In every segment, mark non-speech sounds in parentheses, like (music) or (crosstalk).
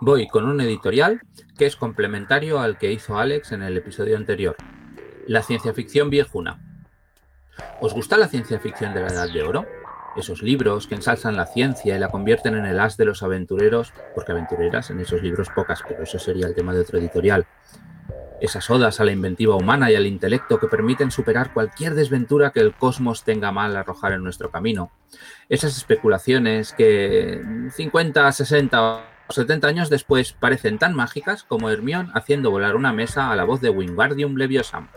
Voy con un editorial que es complementario al que hizo Alex en el episodio anterior. La ciencia ficción viejuna. ¿Os gusta la ciencia ficción de la Edad de Oro? Esos libros que ensalzan la ciencia y la convierten en el as de los aventureros, porque aventureras en esos libros pocas, pero eso sería el tema de otro editorial. Esas odas a la inventiva humana y al intelecto que permiten superar cualquier desventura que el cosmos tenga mal arrojar en nuestro camino. Esas especulaciones que 50, 60 o 70 años después parecen tan mágicas como Hermione haciendo volar una mesa a la voz de Wingardium Leviosa.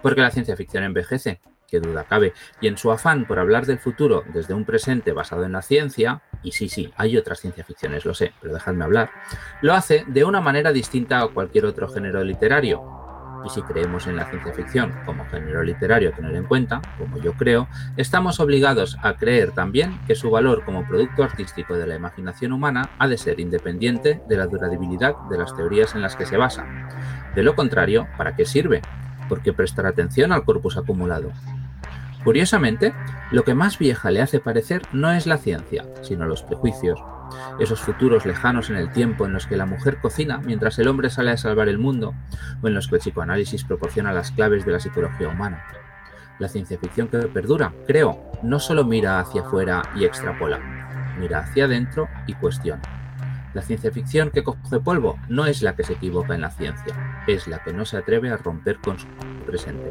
Porque la ciencia ficción envejece, que duda cabe, y en su afán por hablar del futuro desde un presente basado en la ciencia, y sí, sí, hay otras ciencia ficciones, lo sé, pero dejadme hablar, lo hace de una manera distinta a cualquier otro género literario. Y si creemos en la ciencia ficción como género literario a tener en cuenta, como yo creo, estamos obligados a creer también que su valor como producto artístico de la imaginación humana ha de ser independiente de la durabilidad de las teorías en las que se basa. De lo contrario, ¿para qué sirve? ¿Por qué prestar atención al corpus acumulado? Curiosamente, lo que más vieja le hace parecer no es la ciencia, sino los prejuicios, esos futuros lejanos en el tiempo en los que la mujer cocina mientras el hombre sale a salvar el mundo, o en los que el psicoanálisis proporciona las claves de la psicología humana. La ciencia ficción que perdura, creo, no solo mira hacia afuera y extrapola, mira hacia adentro y cuestiona. La ciencia ficción que coge polvo no es la que se equivoca en la ciencia, es la que no se atreve a romper con su presente.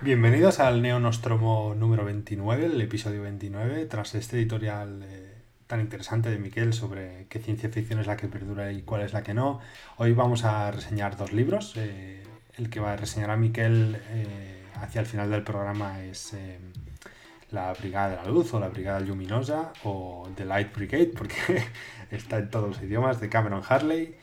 Bienvenidos al Neo Nostromo número 29, el episodio 29, tras este editorial eh, tan interesante de Miquel sobre qué ciencia ficción es la que perdura y cuál es la que no. Hoy vamos a reseñar dos libros. Eh, el que va a reseñar a Miquel eh, hacia el final del programa es La Brigada de la Luz o La Brigada Luminosa o The Light Brigade, (laughs) porque está en todos los idiomas, de Cameron Harley.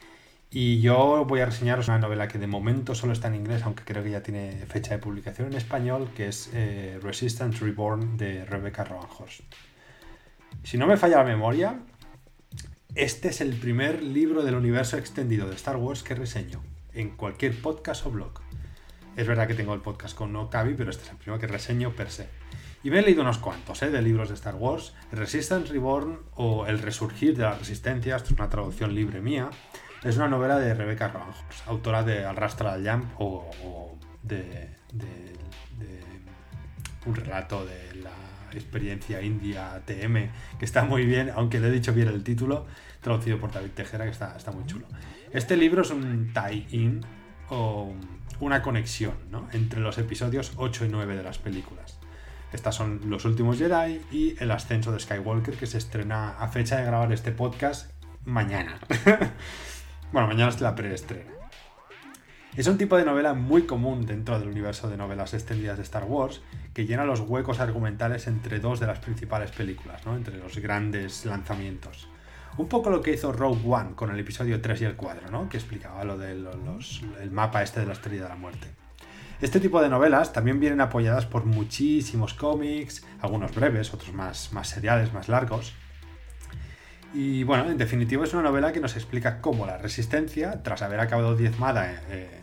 Y yo voy a reseñaros una novela que de momento solo está en inglés, aunque creo que ya tiene fecha de publicación en español, que es eh, Resistance Reborn de Rebecca Roanhorst. Si no me falla la memoria, este es el primer libro del universo extendido de Star Wars que reseño en cualquier podcast o blog. Es verdad que tengo el podcast con Okabi, pero este es el primero que reseño per se. Y me he leído unos cuantos ¿eh? de libros de Star Wars. Resistance Reborn o El Resurgir de la Resistencia, esto es una traducción libre mía. Es una novela de Rebecca Roanhorst, autora de Al Rastra al Jump o, de, un relato de la experiencia india TM, que está muy bien, aunque le he dicho bien el título, traducido por David Tejera, que está, está muy chulo. Este libro es un tie-in o una conexión entre los episodios 8 y 9 de las películas. Estas son Los Últimos Jedi y El Ascenso de Skywalker, que se estrena a fecha de grabar este podcast mañana. (laughs) Bueno, mañana es la preestrena. Es un tipo de novela muy común dentro del universo de novelas extendidas de Star Wars que llena los huecos argumentales entre dos de las principales películas, ¿no? entre los grandes lanzamientos. Un poco lo que hizo Rogue One con el episodio 3 y el 4, ¿no? que explicaba lo del mapa este de la estrella de la muerte. Este tipo de novelas también vienen apoyadas por muchísimos cómics, algunos breves, otros más, más seriales, más largos, y bueno, en definitiva es una novela que nos explica cómo la resistencia, tras haber acabado diezmada eh,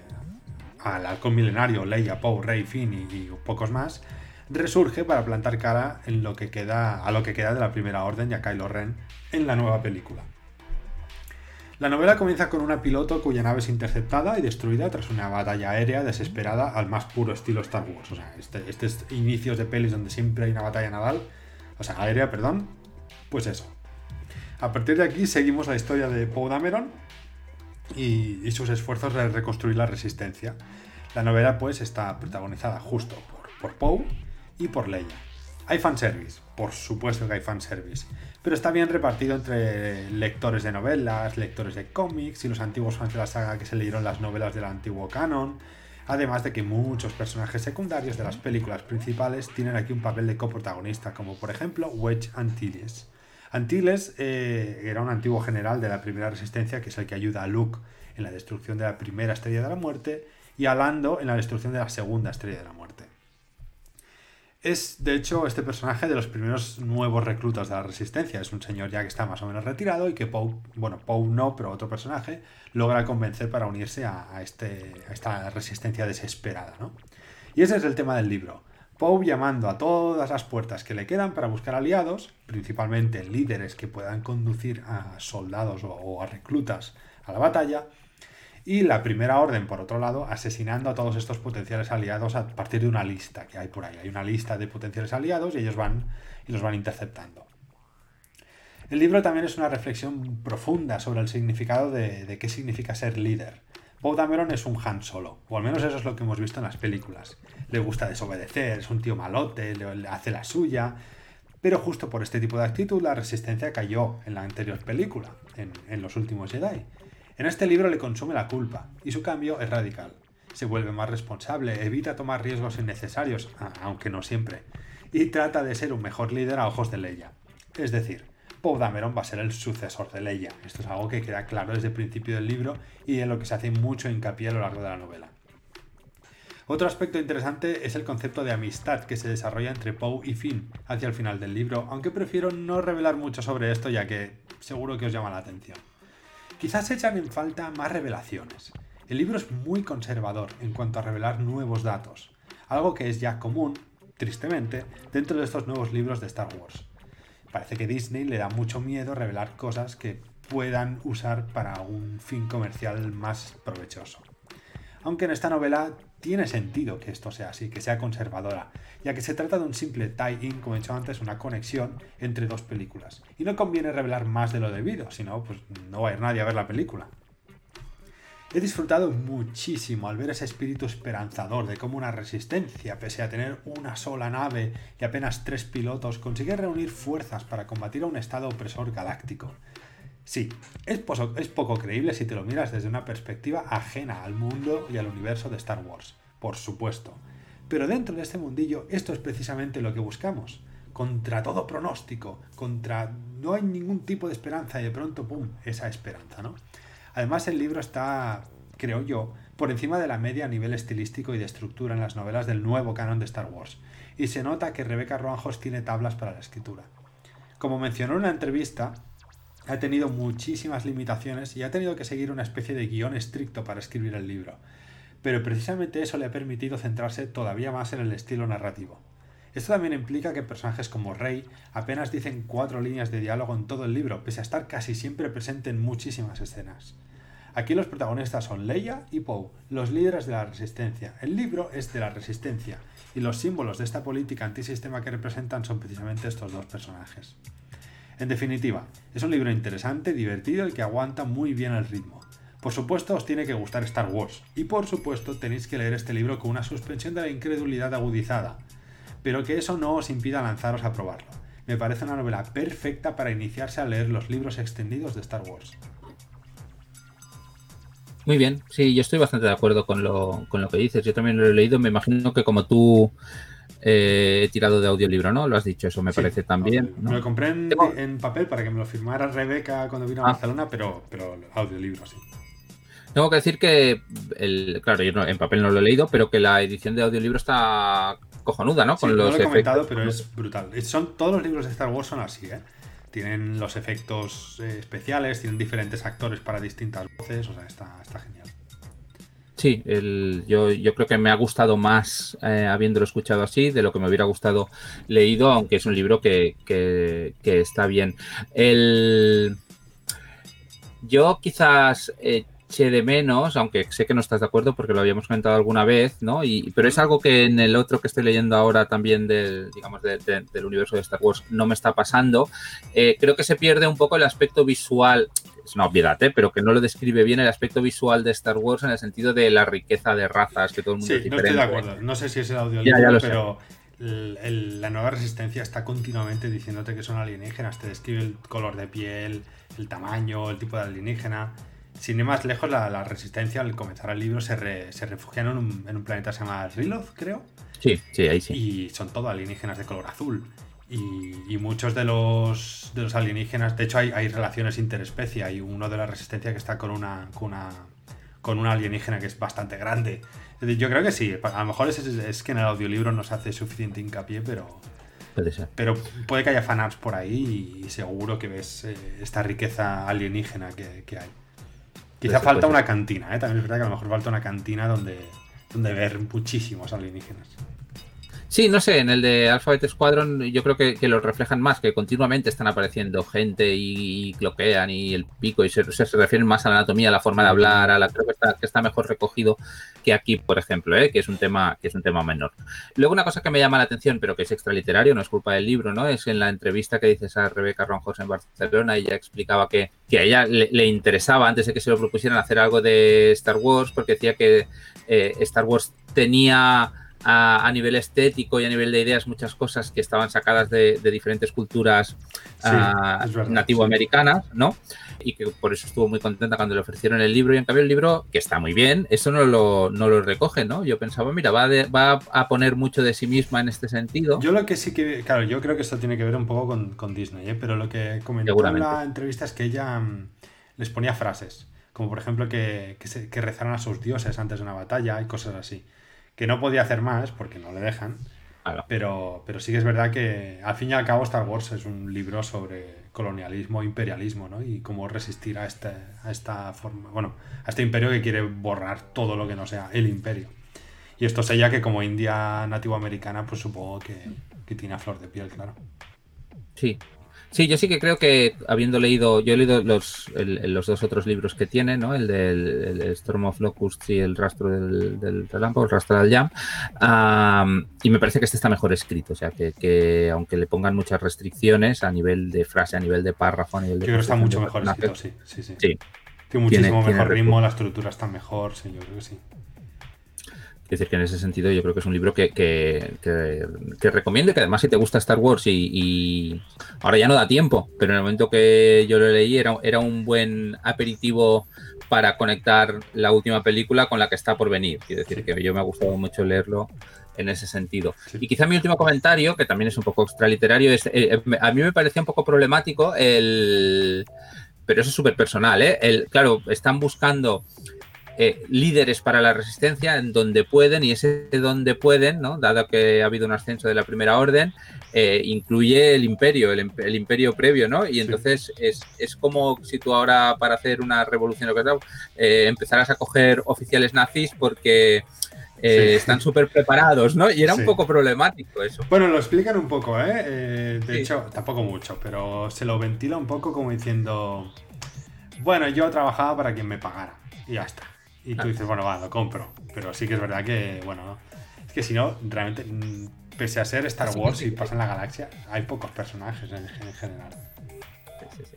al halcón milenario, Leia, Poe, Rey, Finn y, pocos más, resurge para plantar cara en lo que queda, a lo que queda de la primera orden y a Kylo Ren en la nueva película. La novela comienza con una piloto cuya nave es interceptada y destruida tras una batalla aérea desesperada al más puro estilo Star Wars. O sea, este, estos inicios de pelis donde siempre hay una batalla naval, o sea, aérea, perdón, pues eso. A partir de aquí seguimos la historia de Poe Dameron y, sus esfuerzos de reconstruir la resistencia. La novela pues está protagonizada justo por, por Poe y por Leia. Hay fanservice, por supuesto que hay fanservice, pero está bien repartido entre lectores de novelas, lectores de cómics y los antiguos fans de la saga que se leyeron las novelas del antiguo canon, además de que muchos personajes secundarios de las películas principales tienen aquí un papel de coprotagonista, como por ejemplo Wedge Antilles. Antilles eh, era un antiguo general de la primera resistencia que es el que ayuda a Luke en la destrucción de la primera estrella de la muerte y a Lando en la destrucción de la segunda estrella de la muerte. Es, de hecho, este personaje de los primeros nuevos reclutas de la Resistencia. Es un señor ya que está más o menos retirado y que Poe, bueno, Poe no, pero otro personaje, logra convencer para unirse a, este, a esta resistencia desesperada, ¿no? Y ese es el tema del libro. Poe llamando a todas las puertas que le quedan para buscar aliados, principalmente líderes que puedan conducir a soldados o a reclutas a la batalla, y la primera orden, por otro lado, asesinando a todos estos potenciales aliados a partir de una lista que hay por ahí. Hay una lista de potenciales aliados y ellos van y los van interceptando. El libro también es una reflexión profunda sobre el significado de, qué significa ser líder. Poe Dameron es un Han Solo, o al menos eso es lo que hemos visto en las películas. Le gusta desobedecer, es un tío malote, le hace la suya, pero justo por este tipo de actitud la resistencia cayó en la anterior película, en, en Los Últimos Jedi. En este libro le consume la culpa y su cambio es radical. Se vuelve más responsable, evita tomar riesgos innecesarios, aunque no siempre, y trata de ser un mejor líder a ojos de Leia. Es decir, Poe Dameron va a ser el sucesor de Leia. Esto es algo que queda claro desde el principio del libro y en lo que se hace mucho hincapié a lo largo de la novela. Otro aspecto interesante es el concepto de amistad que se desarrolla entre Poe y Finn hacia el final del libro, aunque prefiero no revelar mucho sobre esto ya que seguro que os llama la atención. Quizás echan en falta más revelaciones. El libro es muy conservador en cuanto a revelar nuevos datos, algo que es ya común, tristemente, dentro de estos nuevos libros de Star Wars. Parece que Disney le da mucho miedo revelar cosas que puedan usar para un fin comercial más provechoso. Aunque en esta novela tiene sentido que esto sea así, que sea conservadora, ya que se trata de un simple tie-in, como he dicho antes, una conexión entre dos películas. Y no conviene revelar más de lo debido, si no, pues no va a ir nadie a ver la película. He disfrutado muchísimo al ver ese espíritu esperanzador de cómo una resistencia, pese a tener una sola nave y apenas tres pilotos, consigue reunir fuerzas para combatir a un estado opresor galáctico. Sí, es, es poco creíble si te lo miras desde una perspectiva ajena al mundo y al universo de Star Wars, por supuesto. Pero dentro de este mundillo esto es precisamente lo que buscamos. Contra todo pronóstico, contra... no hay ningún tipo de esperanza y de pronto, ¡pum!, esa esperanza, ¿no? Además el libro está, creo yo, por encima de la media a nivel estilístico y de estructura en las novelas del nuevo canon de Star Wars, y se nota que Rebecca Roanjos tiene tablas para la escritura. Como mencionó en una entrevista, ha tenido muchísimas limitaciones y ha tenido que seguir una especie de guion estricto para escribir el libro. Pero precisamente eso le ha permitido centrarse todavía más en el estilo narrativo. Esto también implica que personajes como Rey apenas dicen cuatro líneas de diálogo en todo el libro, pese a estar casi siempre presente en muchísimas escenas. Aquí los protagonistas son Leia y Poe, los líderes de la resistencia. El libro es de la resistencia, y los símbolos de esta política antisistema que representan son precisamente estos dos personajes. En definitiva, es un libro interesante, divertido y que aguanta muy bien el ritmo. Por supuesto os tiene que gustar Star Wars, y por supuesto tenéis que leer este libro con una suspensión de la incredulidad agudizada, pero que eso no os impida lanzaros a probarlo. Me parece una novela perfecta para iniciarse a leer los libros extendidos de Star Wars. Muy bien, sí, yo estoy bastante de acuerdo con lo, con lo que dices. Yo también lo he leído, me imagino que como tú eh, he tirado de audiolibro, ¿no? Lo has dicho, eso me parece también. Me lo compré en, papel para que me lo firmara Rebeca cuando vino a ah. Barcelona, pero, pero audiolibro, sí. Tengo que decir que, el, claro, yo en papel no lo he leído, pero que la edición de audiolibro está cojonuda, ¿no? Con los no lo he comentado, pero es brutal. Son, todos los libros de Star Wars son así, ¿eh? Tienen los efectos eh, especiales, tienen diferentes actores para distintas voces, o sea, está, está genial. Sí, el, yo, yo, creo que me ha gustado más eh, habiéndolo escuchado así de lo que me hubiera gustado leído, aunque es un libro que, que, está bien. El, yo quizás, eh, eche de menos, aunque sé que no estás de acuerdo porque lo habíamos comentado alguna vez, ¿no? Y, pero es algo que en el otro que estoy leyendo ahora también del, digamos, del universo de Star Wars no me está pasando. Eh, creo que se pierde un poco el aspecto visual, es una obviedad, ¿eh? pero que no lo describe bien el aspecto visual de Star Wars en el sentido de la riqueza de razas que todo el mundo sí, no estoy de acuerdo. No sé si es el audio pero la nueva resistencia está continuamente diciéndote que son alienígenas. Te describe el color de piel, el tamaño, el tipo de alienígena. Sin ir más lejos, la, resistencia al comenzar el libro se, se refugian en un, en un, planeta que se llama Riloth, creo. Sí, sí, ahí sí. Y son todo alienígenas de color azul. Y, muchos de los, de los alienígenas, de hecho hay, hay, relaciones interespecie, hay uno de la resistencia que está con una, con una, con una alienígena que es bastante grande. Yo creo que sí, a lo mejor es, es, que en el audiolibro no se hace suficiente hincapié, pero... Puede ser. Pero puede que haya fanarts por ahí y seguro que ves eh, esta riqueza alienígena que, que hay. Quizá falta una cantina, ¿eh? también es verdad que a lo mejor falta una cantina donde, donde ver muchísimos alienígenas. Sí, no sé, en el de Alphabet Squadron yo creo que, que lo reflejan más, que continuamente están apareciendo gente y, cloquean y el pico y se, refieren más a la anatomía, a la forma de hablar, a la creo que está, que está mejor recogido que aquí, por ejemplo, ¿eh? que es un tema que es un tema menor. Luego una cosa que me llama la atención, pero que es extraliterario, no es culpa del libro, ¿no? Es en la entrevista que dices a Rebeca Ronjos en Barcelona, ella explicaba que, que a ella le, interesaba antes de que se lo propusieran hacer algo de Star Wars, porque decía que eh, Star Wars tenía a, nivel estético y a nivel de ideas muchas cosas que estaban sacadas de, diferentes culturas ah, nativoamericanas, ¿no? Y que por eso estuvo muy contenta cuando le ofrecieron el libro. Y en cambio, el libro, que está muy bien, eso no lo, no lo recoge, ¿no? Yo pensaba, mira, va, va a poner mucho de sí misma en este sentido. Yo lo que sí que, claro, yo creo que esto tiene que ver un poco con, Disney, ¿eh? pero lo que comentó en la entrevista es que ella mm, les ponía frases, como por ejemplo que, que, que rezaran a sus dioses antes de una batalla y cosas así que no podía hacer más porque no le dejan. Pero, pero sí que es verdad que al fin y al cabo Star Wars es un libro sobre colonialismo, imperialismo, ¿no? Y cómo resistir a, este, a esta forma, bueno, a este imperio que quiere borrar todo lo que no sea el imperio. Y esto es ella que como india nativoamericana, pues supongo que, que tiene a flor de piel, claro. Sí, Sí, yo sí que creo que habiendo leído, yo he leído los, los dos otros libros que tiene, ¿no? El del Storm of Locusts y el rastro del, del relámpago, el rastro del Jam, y me parece que este está mejor escrito, o sea, que, aunque le pongan muchas restricciones a nivel de frase, a nivel de párrafo, a nivel de... Yo creo que está mucho mejor escrito, sí, sí, sí. Tiene muchísimo mejor ritmo, la estructura está mejor, sí, yo creo que sí. Es decir, que en ese sentido yo creo que es un libro que, que, recomiendo que además si te gusta Star Wars y, ahora ya no da tiempo, pero en el momento que yo lo leí era, era un buen aperitivo para conectar la última película con la que está por venir. Es decir, que yo me ha gustado mucho leerlo en ese sentido. Y quizá mi último comentario, que también es un poco extraliterario, es, eh, eh, a mí me parecía un poco problemático el... Pero eso es súper personal, ¿eh? El, claro, están buscando eh, líderes para la resistencia en donde pueden, y ese donde pueden, ¿no? dado que ha habido un ascenso de la primera orden, eh, incluye el imperio, el, imperio previo, ¿no? Y entonces es, como si tú ahora para hacer una revolución eh, empezaras a coger oficiales nazis porque... están súper preparados, ¿no? Y era un poco problemático eso. Bueno, lo explican un poco, ¿eh? de hecho, tampoco mucho, pero se lo ventila un poco como diciendo, bueno, yo trabajaba para quien me pagara y ya está. Y tú dices, bueno, va, lo compro. Pero sí que es verdad que, bueno, es que si no, realmente, mm, pese a ser Star Wars y pasa en la galaxia, hay pocos personajes en, general. Sí, sí, sí.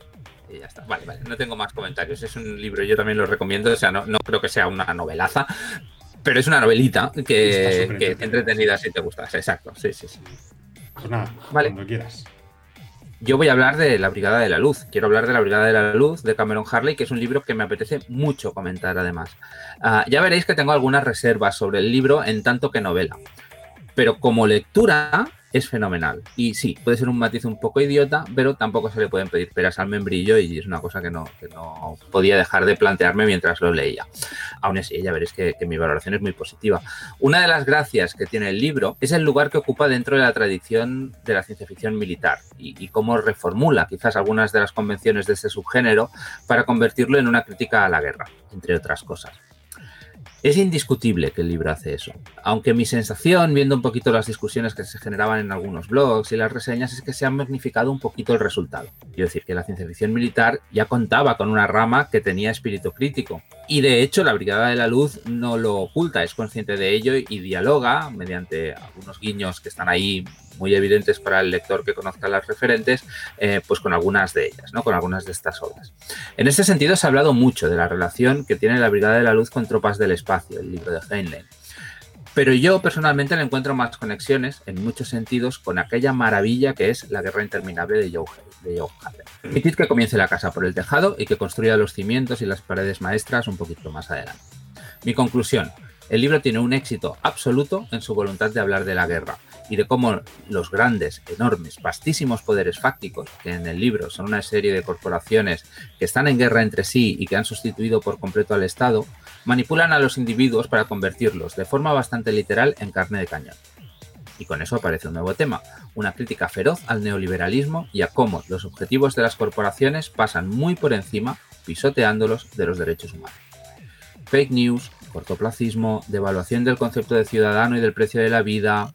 Y ya está. Vale, vale, no tengo más comentarios. Es un libro, yo también lo recomiendo. O sea, no, no creo que sea una novelaza, pero es una novelita que, que entretenida si te gusta. Exacto, sí, sí, sí. Pues nada, cuando quieras. Yo voy a hablar de La Brigada de la Luz. Quiero hablar de La Brigada de la Luz de Cameron Harley, que es un libro que me apetece mucho comentar además. Ah, ya veréis que tengo algunas reservas sobre el libro en tanto que novela. Pero como lectura, es fenomenal. Y sí, puede ser un matiz un poco idiota, pero tampoco se le pueden pedir peras al membrillo y es una cosa que no, no podía dejar de plantearme mientras lo leía. Aún así, ya veréis que, mi valoración es muy positiva. Una de las gracias que tiene el libro es el lugar que ocupa dentro de la tradición de la ciencia ficción militar y, y cómo reformula quizás algunas de las convenciones de este subgénero para convertirlo en una crítica a la guerra, entre otras cosas. Es indiscutible que el libro hace eso, aunque mi sensación, viendo un poquito las discusiones que se generaban en algunos blogs y las reseñas, es que se ha magnificado un poquito el resultado. Quiero decir que la ciencia ficción militar ya contaba con una rama que tenía espíritu crítico Y de hecho, la Brigada de la Luz no lo oculta, es consciente de ello y dialoga mediante algunos guiños que están ahí muy evidentes para el lector que conozca las referentes, eh, pues con algunas de ellas, ¿no? con algunas de estas obras. En este sentido, se ha hablado mucho de la relación que tiene la Brigada de la Luz con Tropas del Espacio, el libro de Heinlein. Pero yo personalmente le encuentro más conexiones, en muchos sentidos, con aquella maravilla que es la guerra interminable de Joe, de Joe Permitid que comience la casa por el tejado y que construya los cimientos y las paredes maestras un poquito más adelante. Mi conclusión, el libro tiene un éxito absoluto en su voluntad de hablar de la guerra y de cómo los grandes, enormes, vastísimos poderes fácticos, que en el libro son una serie de corporaciones que están en guerra entre sí y que han sustituido por completo al Estado, manipulan a los individuos para convertirlos de forma bastante literal en carne de cañón. Y con eso aparece un nuevo tema, una crítica feroz al neoliberalismo y a cómo los objetivos de las corporaciones pasan muy por encima, pisoteándolos, de los derechos humanos. Fake news, cortoplacismo, devaluación del concepto de ciudadano y del precio de la vida.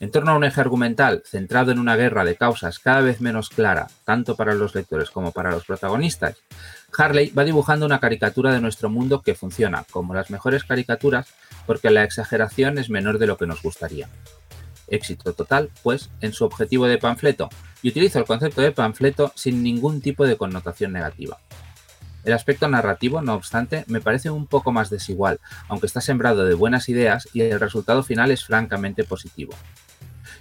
En torno a un eje argumental centrado en una guerra de causas cada vez menos clara, tanto para los lectores como para los protagonistas, Harley va dibujando una caricatura de nuestro mundo que funciona, como las mejores caricaturas, porque la exageración es menor de lo que nos gustaría. Éxito total, pues, en su objetivo de panfleto, y utilizo el concepto de panfleto sin ningún tipo de connotación negativa. El aspecto narrativo, no obstante, me parece un poco más desigual, aunque está sembrado de buenas ideas y el resultado final es francamente positivo.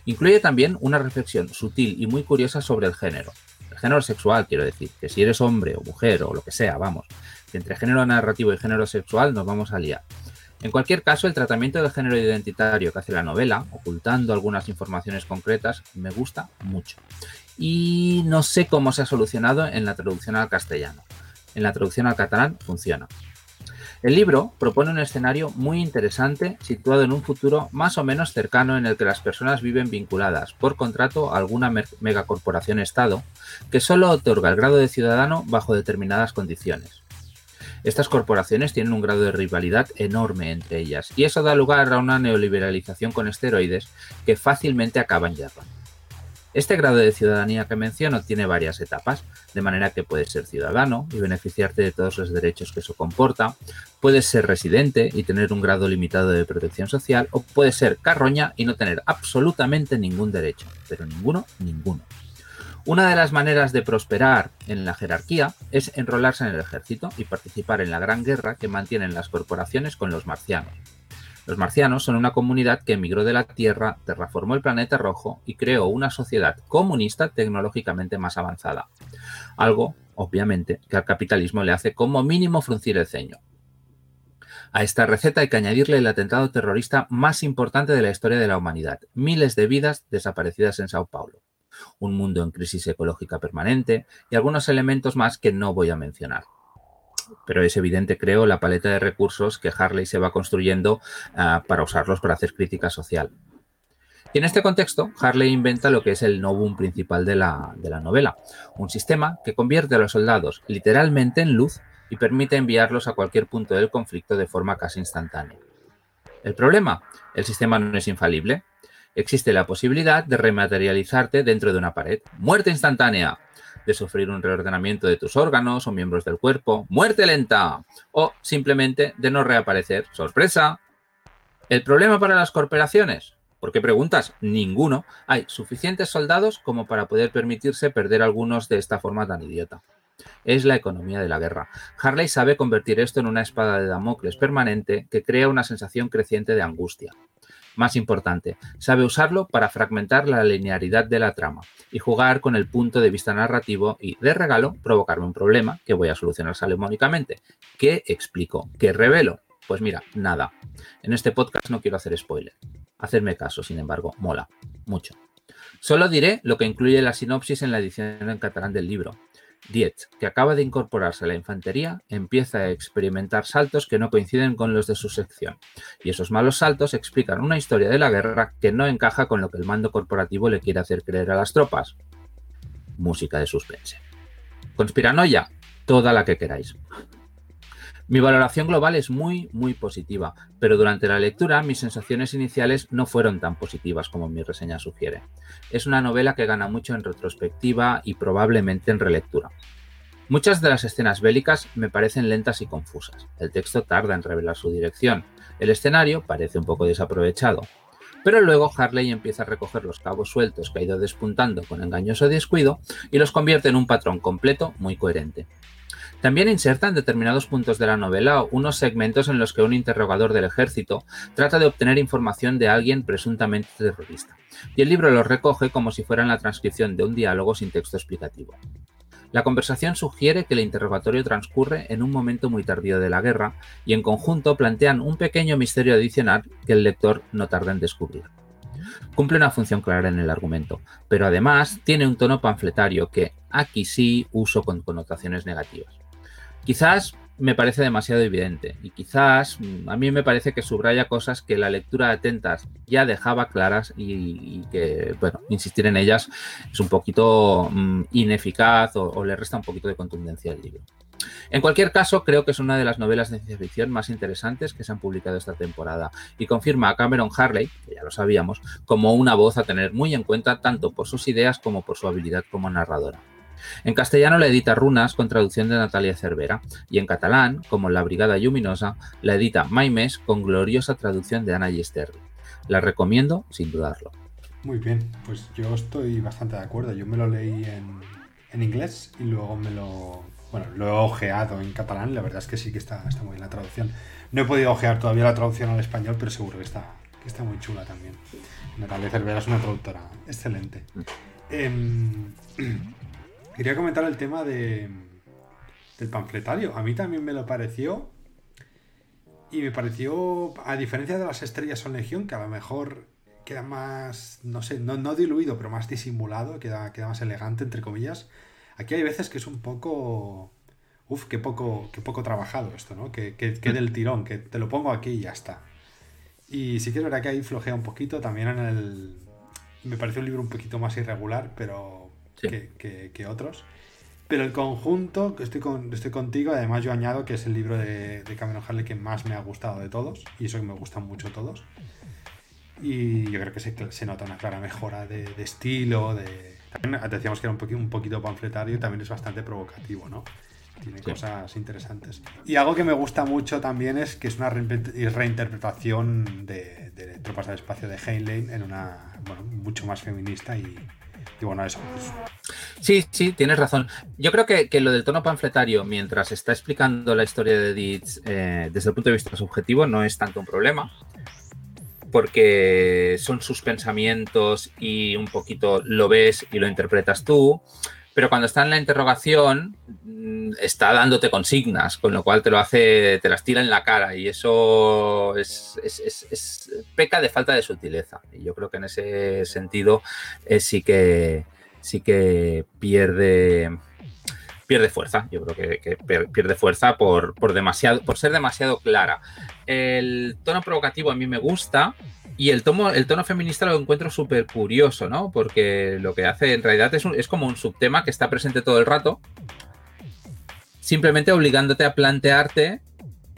Incluye también una reflexión sutil y muy curiosa sobre el género, género sexual, quiero decir, que si eres hombre o mujer o lo que sea, vamos, que entre género narrativo y género sexual nos vamos a liar. En cualquier caso, el tratamiento del género identitario que hace la novela, ocultando algunas informaciones concretas, me gusta mucho. Y no sé cómo se ha solucionado en la traducción al castellano. En la traducción al catalán funciona. El libro propone un escenario muy interesante situado en un futuro más o menos cercano en el que las personas viven vinculadas por contrato a alguna megacorporación Estado que solo otorga el grado de ciudadano bajo determinadas condiciones. Estas corporaciones tienen un grado de rivalidad enorme entre ellas y eso da lugar a una neoliberalización con esteroides que fácilmente acaba en guerra. Este grado de ciudadanía que menciono tiene varias etapas, de manera que puedes ser ciudadano y beneficiarte de todos los derechos que eso comporta, puedes ser residente y tener un grado limitado de protección social, o puedes ser carroña y no tener absolutamente ningún derecho, pero ninguno, ninguno. Una de las maneras de prosperar en la jerarquía es enrolarse en el ejército y participar en la gran guerra que mantienen las corporaciones con los marcianos. Los marcianos son una comunidad que emigró de la Tierra, terraformó el planeta rojo y creó una sociedad comunista tecnológicamente más avanzada. Algo, obviamente, que al capitalismo le hace como mínimo fruncir el ceño. A esta receta hay que añadirle el atentado terrorista más importante de la historia de la humanidad, miles de vidas desaparecidas en Sao Paulo, un mundo en crisis ecológica permanente y algunos elementos más que no voy a mencionar pero es evidente, creo, la paleta de recursos que Harley se va construyendo ah, para usarlos para hacer crítica social. Y en este contexto, Harley inventa lo que es el novum principal de la, de la novela, un sistema que convierte a los soldados literalmente en luz y permite enviarlos a cualquier punto del conflicto de forma casi instantánea. El problema, el sistema no es infalible. Existe la posibilidad de rematerializarte dentro de una pared. Muerte instantánea de sufrir un reordenamiento de tus órganos o miembros del cuerpo, muerte lenta o simplemente de no reaparecer. ¡Sorpresa! ¿El problema para las corporaciones? ¿Por qué preguntas? Ninguno. Hay suficientes soldados como para poder permitirse perder algunos de esta forma tan idiota. Es la economía de la guerra. Harley sabe convertir esto en una espada de Damocles permanente que crea una sensación creciente de angustia. Más importante, sabe usarlo para fragmentar la linearidad de la trama y jugar con el punto de vista narrativo y, de regalo, provocarme un problema que voy a solucionar salomónicamente. ¿Qué explico? ¿Qué revelo? Pues mira, nada. En este podcast no quiero hacer spoiler. Hacerme caso, sin embargo, mola. Mucho. Solo diré lo que incluye la sinopsis en la edición en catalán del libro. Dietz, que acaba de incorporarse a la infantería, empieza a experimentar saltos que no coinciden con los de su sección, y esos malos saltos explican una historia de la guerra que no encaja con lo que el mando corporativo le quiere hacer creer a las tropas. Música de suspense. Conspiranoia, toda la que queráis. Mi valoración global es muy, muy positiva, pero durante la lectura mis sensaciones iniciales no fueron tan positivas como mi reseña sugiere. Es una novela que gana mucho en retrospectiva y probablemente en relectura. Muchas de las escenas bélicas me parecen lentas y confusas. El texto tarda en revelar su dirección. El escenario parece un poco desaprovechado. Pero luego Harley empieza a recoger los cabos sueltos que ha ido despuntando con engañoso descuido y los convierte en un patrón completo muy coherente. También inserta en determinados puntos de la novela unos segmentos en los que un interrogador del ejército trata de obtener información de alguien presuntamente terrorista, y el libro los recoge como si fueran la transcripción de un diálogo sin texto explicativo. La conversación sugiere que el interrogatorio transcurre en un momento muy tardío de la guerra y en conjunto plantean un pequeño misterio adicional que el lector no tarda en descubrir. Cumple una función clara en el argumento, pero además tiene un tono panfletario que aquí sí uso con connotaciones negativas. Quizás me parece demasiado evidente y quizás mm, a mí me parece que subraya cosas que la lectura atentas ya dejaba claras y, que, bueno, insistir en ellas es un poquito mm, ineficaz o, o, le resta un poquito de contundencia al libro. En cualquier caso, creo que es una de las novelas de ciencia ficción más interesantes que se han publicado esta temporada y confirma a Cameron Harley, que ya lo sabíamos, como una voz a tener muy en cuenta tanto por sus ideas como por su habilidad como narradora. En castellano la edita Runas con traducción de Natalia Cervera y en catalán, como La Brigada Luminosa, la edita Maimes con gloriosa traducción de Ana Gisterri. La recomiendo sin dudarlo. Muy bien, pues yo estoy bastante de acuerdo. Yo me lo leí en, en inglés y luego me lo, bueno, lo he ojeado en catalán. La verdad es que sí que está, está muy bien la traducción. No he podido ojear todavía la traducción al español, pero seguro que está, que está muy chula también. Natalia Cervera es una traductora excelente. Eh, (clears throat) Quería comentar el tema de, del panfletario. A mí también me lo pareció. Y me pareció, a diferencia de las estrellas o legión, que a lo mejor queda más, no sé, no, no diluido, pero más disimulado, queda, queda más elegante, entre comillas. Aquí hay veces que es un poco... Uf, qué poco, qué poco trabajado esto, ¿no? Que, que, que del tirón, que te lo pongo aquí y ya está. Y sí que es verdad que ahí flojea un poquito. También en el... Me pareció un libro un poquito más irregular, pero que, otros. Pero el conjunto, que estoy, con, estoy contigo, además yo añado que es el libro de, Cameron Harley que más me ha gustado de todos, y eso que me gustan mucho todos. Y yo creo que se, se nota una clara mejora de, estilo, de... También decíamos que era un, poquito, un poquito panfletario y también es bastante provocativo, ¿no? Tiene cosas interesantes. Y algo que me gusta mucho también es que es una reinterpretación de, de Tropas del Espacio de Heinlein en una, bueno, mucho más feminista y, Sí, sí, tienes razón. Yo creo que, lo del tono panfletario, mientras está explicando la historia de Dietz eh, desde el punto de vista subjetivo, no es tanto un problema. Porque son sus pensamientos y un poquito lo ves y lo interpretas tú pero cuando está en la interrogación mm, está dándote consignas, con lo cual te lo hace, te las tira en la cara y eso es, peca de falta de sutileza. Y yo creo que en ese sentido eh, sí que sí que pierde pierde fuerza. Yo creo que, pierde fuerza por, por, demasiado, por ser demasiado clara. El tono provocativo a mí me gusta, y el, tomo, el tono feminista lo encuentro súper curioso, ¿no? Porque lo que hace en realidad es, es como un subtema que está presente todo el rato, simplemente obligándote a plantearte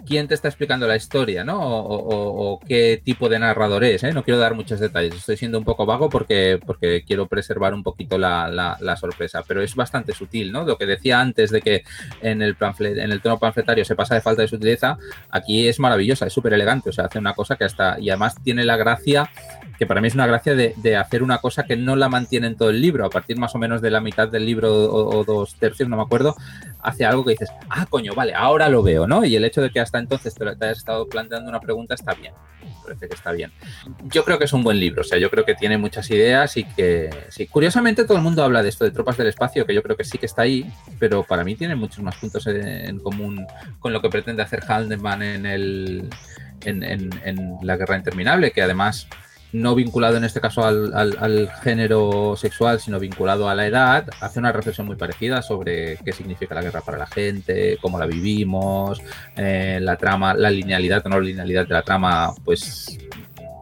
quién te está explicando la historia, ¿no? O, qué tipo de narrador es, ¿eh? No quiero dar muchos detalles, estoy siendo un poco vago porque, porque quiero preservar un poquito la, sorpresa, pero es bastante sutil, ¿no? Lo que decía antes de que en el, en el tono panfletario se pasa de falta de sutileza, aquí es maravillosa, es súper elegante, o sea, hace una cosa que hasta, y además tiene la gracia que para mí es una gracia de, hacer una cosa que no la mantiene en todo el libro, a partir más o menos de la mitad del libro o, dos tercios, no me acuerdo, hace algo que dices, ah, coño, vale, ahora lo veo, ¿no? Y el hecho de que hasta entonces te, hayas estado planteando una pregunta está bien, parece que está bien. Yo creo que es un buen libro, o sea, yo creo que tiene muchas ideas y que, sí, curiosamente todo el mundo habla de esto, de Tropas del Espacio, que yo creo que sí que está ahí, pero para mí tiene muchos más puntos en, común con lo que pretende hacer Haldeman en el... En, en, La Guerra Interminable, que además no vinculado en este caso al, género sexual, sino vinculado a la edad, hace una reflexión muy parecida sobre qué significa la guerra para la gente, cómo la vivimos, eh, la trama, la linealidad o no linealidad de la trama, pues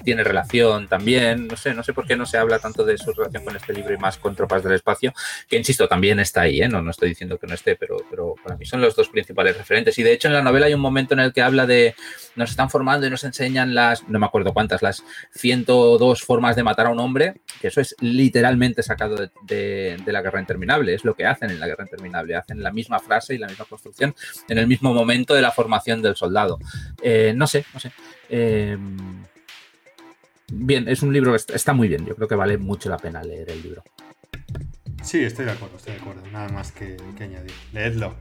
tiene relación también. No sé, no sé por qué no se habla tanto de su relación con este libro y más con Tropas del Espacio, que insisto, también está ahí, ¿eh? no, no estoy diciendo que no esté, pero, pero para mí son los dos principales referentes. Y de hecho en la novela hay un momento en el que habla de nos están formando y nos enseñan las, no me acuerdo cuántas, las 102 formas de matar a un hombre, que eso es literalmente sacado de, la guerra interminable, es lo que hacen en la guerra interminable, hacen la misma frase y la misma construcción en el mismo momento de la formación del soldado. Eh, no sé, no sé. Eh, bien, es un libro que está muy bien, yo creo que vale mucho la pena leer el libro. Sí, estoy de acuerdo, estoy de acuerdo. Nada más que, que añadir. Leedlo.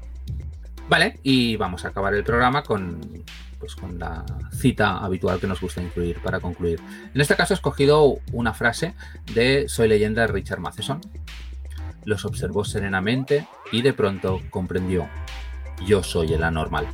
Vale, y vamos a acabar el programa con, pues, con la cita habitual que nos gusta incluir para concluir. En este caso he escogido una frase de Soy leyenda de Richard Matheson. Los observó serenamente y de pronto comprendió, yo soy el anormal.